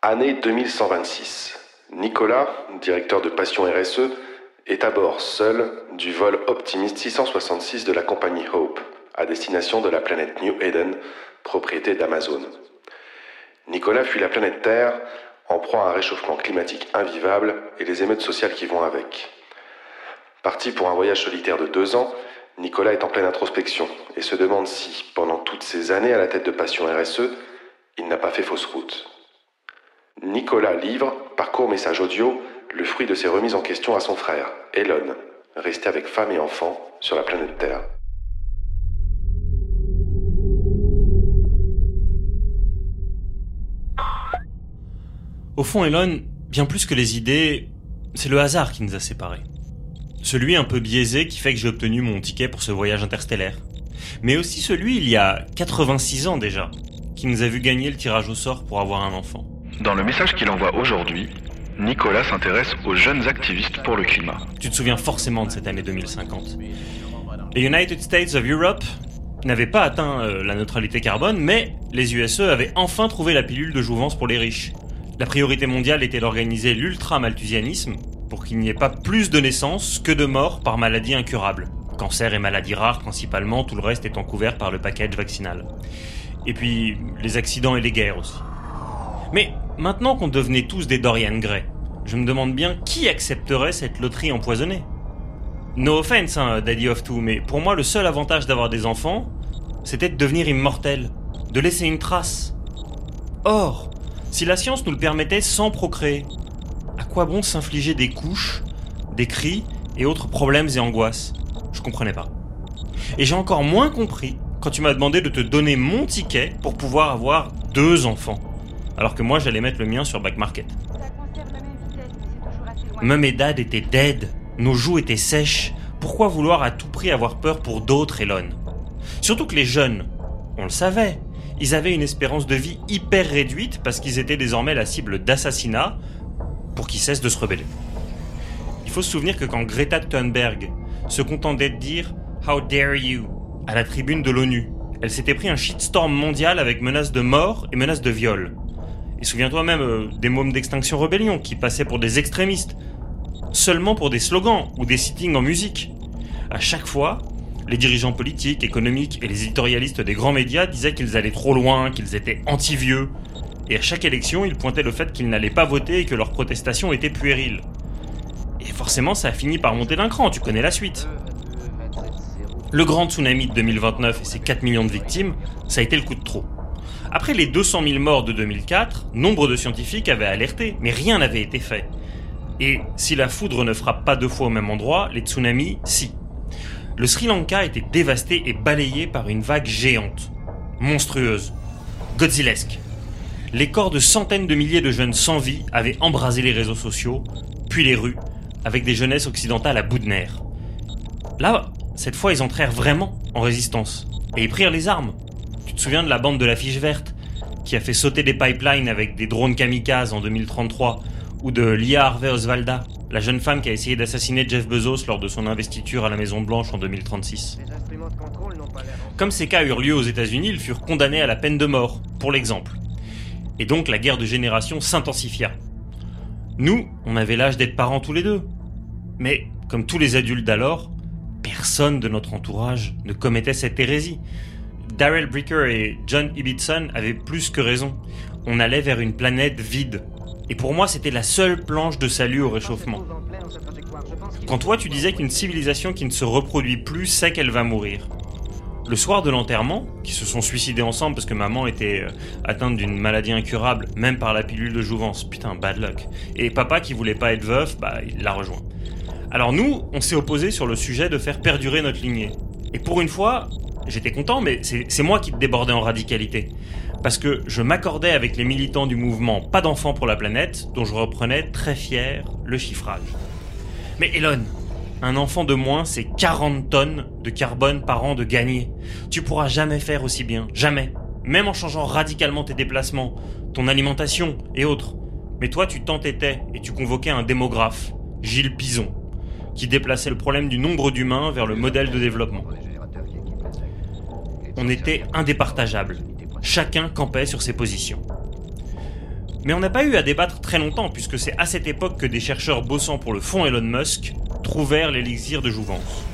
Année 2126. Nicolas, directeur de Passion RSE, est à bord seul du vol Optimist 666 de la compagnie Hope, à destination de la planète New Eden, propriété d'Amazon. Nicolas fuit la planète Terre en proie à un réchauffement climatique invivable et les émeutes sociales qui vont avec. Parti pour un voyage solitaire de deux ans, Nicolas est en pleine introspection et se demande si, pendant toutes ces années à la tête de Passion RSE, il n'a pas fait fausse route. Nicolas livre, par court message audio, le fruit de ses remises en question à son frère, Elon, resté avec femme et enfant sur la planète Terre. Au fond, Elon, bien plus que les idées, c'est le hasard qui nous a séparés. Celui un peu biaisé qui fait que j'ai obtenu mon ticket pour ce voyage interstellaire. Mais aussi celui, il y a 86 ans déjà, qui nous a vu gagner le tirage au sort pour avoir un enfant. Dans le message qu'il envoie aujourd'hui, Nicolas s'intéresse aux jeunes activistes pour le climat. Tu te souviens forcément de cette année 2050. Les United States of Europe n'avaient pas atteint euh, la neutralité carbone, mais les USE avaient enfin trouvé la pilule de jouvence pour les riches. La priorité mondiale était d'organiser l'ultra-malthusianisme pour qu'il n'y ait pas plus de naissances que de morts par maladies incurables. Cancer et maladies rares principalement, tout le reste étant couvert par le package vaccinal. Et puis les accidents et les guerres aussi. Mais maintenant qu'on devenait tous des Dorian Gray, je me demande bien qui accepterait cette loterie empoisonnée. No offense, hein, Daddy of Two, mais pour moi le seul avantage d'avoir des enfants, c'était de devenir immortel, de laisser une trace. Or, si la science nous le permettait sans procréer, à quoi bon s'infliger des couches, des cris et autres problèmes et angoisses? Je comprenais pas. Et j'ai encore moins compris quand tu m'as demandé de te donner mon ticket pour pouvoir avoir deux enfants. Alors que moi j'allais mettre le mien sur Back Market. Mum et Dad étaient dead, nos joues étaient sèches. Pourquoi vouloir à tout prix avoir peur pour d'autres, Elon? Surtout que les jeunes, on le savait, ils avaient une espérance de vie hyper réduite parce qu'ils étaient désormais la cible d'assassinats pour qu'ils cessent de se rebeller. Il faut se souvenir que quand Greta Thunberg se contentait de dire How dare you? à la tribune de l'ONU, elle s'était pris un shitstorm mondial avec menaces de mort et menaces de viol. Et souviens-toi même euh, des mômes d'Extinction Rebellion qui passaient pour des extrémistes, seulement pour des slogans ou des sittings en musique. À chaque fois, les dirigeants politiques, économiques et les éditorialistes des grands médias disaient qu'ils allaient trop loin, qu'ils étaient anti-vieux. Et à chaque élection, ils pointaient le fait qu'ils n'allaient pas voter et que leurs protestations étaient puériles. Et forcément, ça a fini par monter d'un cran, tu connais la suite. Le grand tsunami de 2029 et ses 4 millions de victimes, ça a été le coup de trop. Après les 200 000 morts de 2004, nombre de scientifiques avaient alerté, mais rien n'avait été fait. Et si la foudre ne frappe pas deux fois au même endroit, les tsunamis, si. Le Sri Lanka était dévasté et balayé par une vague géante, monstrueuse, godzillesque. Les corps de centaines de milliers de jeunes sans vie avaient embrasé les réseaux sociaux, puis les rues, avec des jeunesses occidentales à bout de nerfs. Là, cette fois, ils entrèrent vraiment en résistance, et ils prirent les armes. Te souviens de la bande de la fiche verte, qui a fait sauter des pipelines avec des drones kamikazes en 2033, ou de Lia Harvey Osvalda, la jeune femme qui a essayé d'assassiner Jeff Bezos lors de son investiture à la Maison Blanche en 2036. Comme ces cas eurent lieu aux États-Unis, ils furent condamnés à la peine de mort, pour l'exemple. Et donc la guerre de génération s'intensifia. Nous, on avait l'âge d'être parents tous les deux. Mais, comme tous les adultes d'alors, personne de notre entourage ne commettait cette hérésie. Darrell Bricker et John Ibbotson avaient plus que raison. On allait vers une planète vide. Et pour moi, c'était la seule planche de salut au réchauffement. Quand toi, tu disais qu'une civilisation qui ne se reproduit plus sait qu'elle va mourir. Le soir de l'enterrement, qui se sont suicidés ensemble parce que maman était euh, atteinte d'une maladie incurable, même par la pilule de jouvence. Putain, bad luck. Et papa qui voulait pas être veuf, bah, il l'a rejoint. Alors nous, on s'est opposé sur le sujet de faire perdurer notre lignée. Et pour une fois, j'étais content, mais c'est moi qui débordais en radicalité. parce que je m'accordais avec les militants du mouvement Pas d'enfants pour la planète, dont je reprenais très fier le chiffrage. Mais Elon, un enfant de moins, c'est 40 tonnes de carbone par an de gagné. Tu pourras jamais faire aussi bien, jamais. Même en changeant radicalement tes déplacements, ton alimentation et autres. Mais toi, tu t'entêtais et tu convoquais un démographe, Gilles Pison, qui déplaçait le problème du nombre d'humains vers le modèle de développement. On était indépartageables. Chacun campait sur ses positions. Mais on n'a pas eu à débattre très longtemps, puisque c'est à cette époque que des chercheurs bossant pour le fonds Elon Musk trouvèrent l'élixir de jouvence.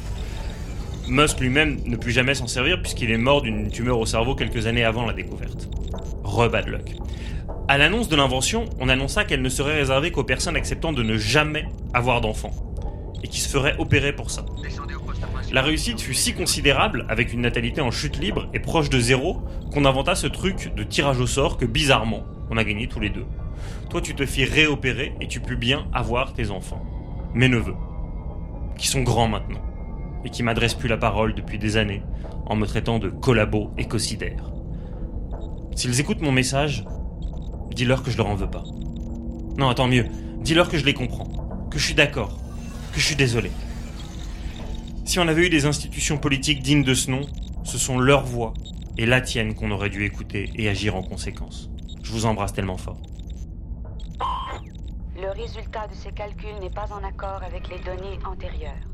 Musk lui-même ne put jamais s'en servir puisqu'il est mort d'une tumeur au cerveau quelques années avant la découverte. Re bad luck. À l'annonce de l'invention, on annonça qu'elle ne serait réservée qu'aux personnes acceptant de ne jamais avoir d'enfants, et qui se feraient opérer pour ça. La réussite fut si considérable, avec une natalité en chute libre et proche de zéro, qu'on inventa ce truc de tirage au sort que bizarrement, on a gagné tous les deux. Toi, tu te fis réopérer et tu pus bien avoir tes enfants. Mes neveux. Qui sont grands maintenant. Et qui m'adressent plus la parole depuis des années, en me traitant de collabo écocidaire. S'ils écoutent mon message, dis-leur que je leur en veux pas. Non, attends mieux. Dis-leur que je les comprends. Que je suis d'accord. Que je suis désolé. Si on avait eu des institutions politiques dignes de ce nom, ce sont leurs voix et la tienne qu'on aurait dû écouter et agir en conséquence. Je vous embrasse tellement fort. Le résultat de ces calculs n'est pas en accord avec les données antérieures.